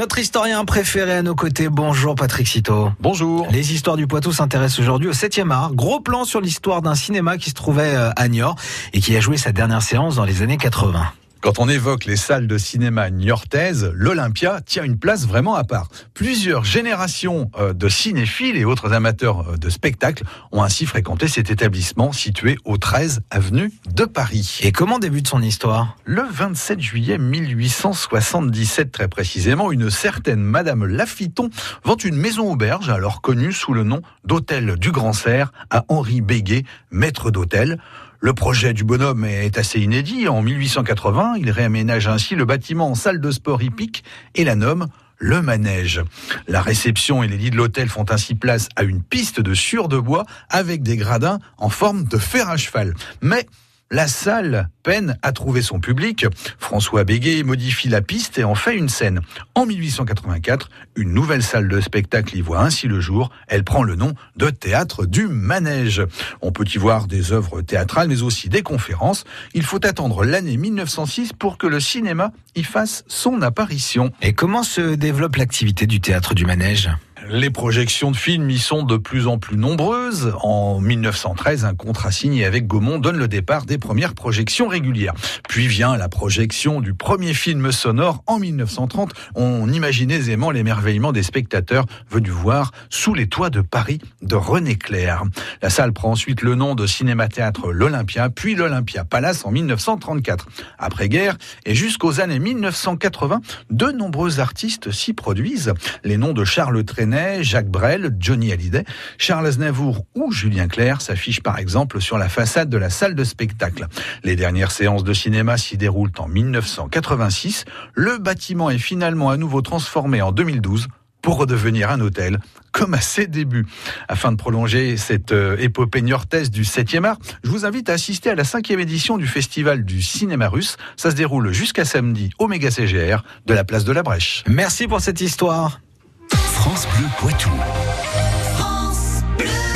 Notre historien préféré à nos côtés, bonjour Patrick Citeau. Bonjour. Les histoires du Poitou s'intéressent aujourd'hui au 7e art. Gros plan sur l'histoire d'un cinéma qui se trouvait euh, à Niort et qui a joué sa dernière séance dans les années 80. Quand on évoque les salles de cinéma niortaises, l'Olympia tient une place vraiment à part. Plusieurs générations euh, de cinéphiles et autres amateurs euh, de spectacles ont ainsi fréquenté cet établissement situé au 13 avenue de Paris. Et comment débute son histoire? Le 27 juillet 1877 très précisément, une certaine Madame Lafiton vend une maison auberge alors connue sous le nom d'Hôtel du Grand Cerf à Henri Béguet, maître d'hôtel. Le projet du bonhomme est assez inédit. En 1880, il réaménage ainsi le bâtiment en salle de sport hippique et la nomme le manège. La réception et les lits de l'hôtel font ainsi place à une piste de sur de bois avec des gradins en forme de fer à cheval. Mais la salle peine à trouver son public. François Béguet modifie la piste et en fait une scène. En 1884, une nouvelle salle de spectacle y voit ainsi le jour. Elle prend le nom de Théâtre du Manège. On peut y voir des œuvres théâtrales mais aussi des conférences. Il faut attendre l'année 1906 pour que le cinéma y fasse son apparition. Et comment se développe l'activité du Théâtre du Manège? Les projections de films y sont de plus en plus nombreuses. En 1913, un contrat signé avec Gaumont donne le départ des premières projections régulières. Puis vient la projection du premier film sonore en 1930. On imagine aisément l'émerveillement des spectateurs venus voir Sous les toits de Paris de René Clair. La salle prend ensuite le nom de cinéma-théâtre L'Olympia, puis l'Olympia Palace en 1934. Après-guerre et jusqu'aux années 1980, de nombreux artistes s'y produisent. Les noms de Charles Trenet Jacques Brel, Johnny Hallyday, Charles Aznavour ou Julien Clerc s'affichent par exemple sur la façade de la salle de spectacle. Les dernières séances de cinéma s'y déroulent en 1986. Le bâtiment est finalement à nouveau transformé en 2012 pour redevenir un hôtel, comme à ses débuts. Afin de prolonger cette euh, épopée niortaise du 7e art, je vous invite à assister à la cinquième édition du Festival du cinéma russe. Ça se déroule jusqu'à samedi au Méga CGR de la place de la Brèche. Merci pour cette histoire. France Bleu Poitou.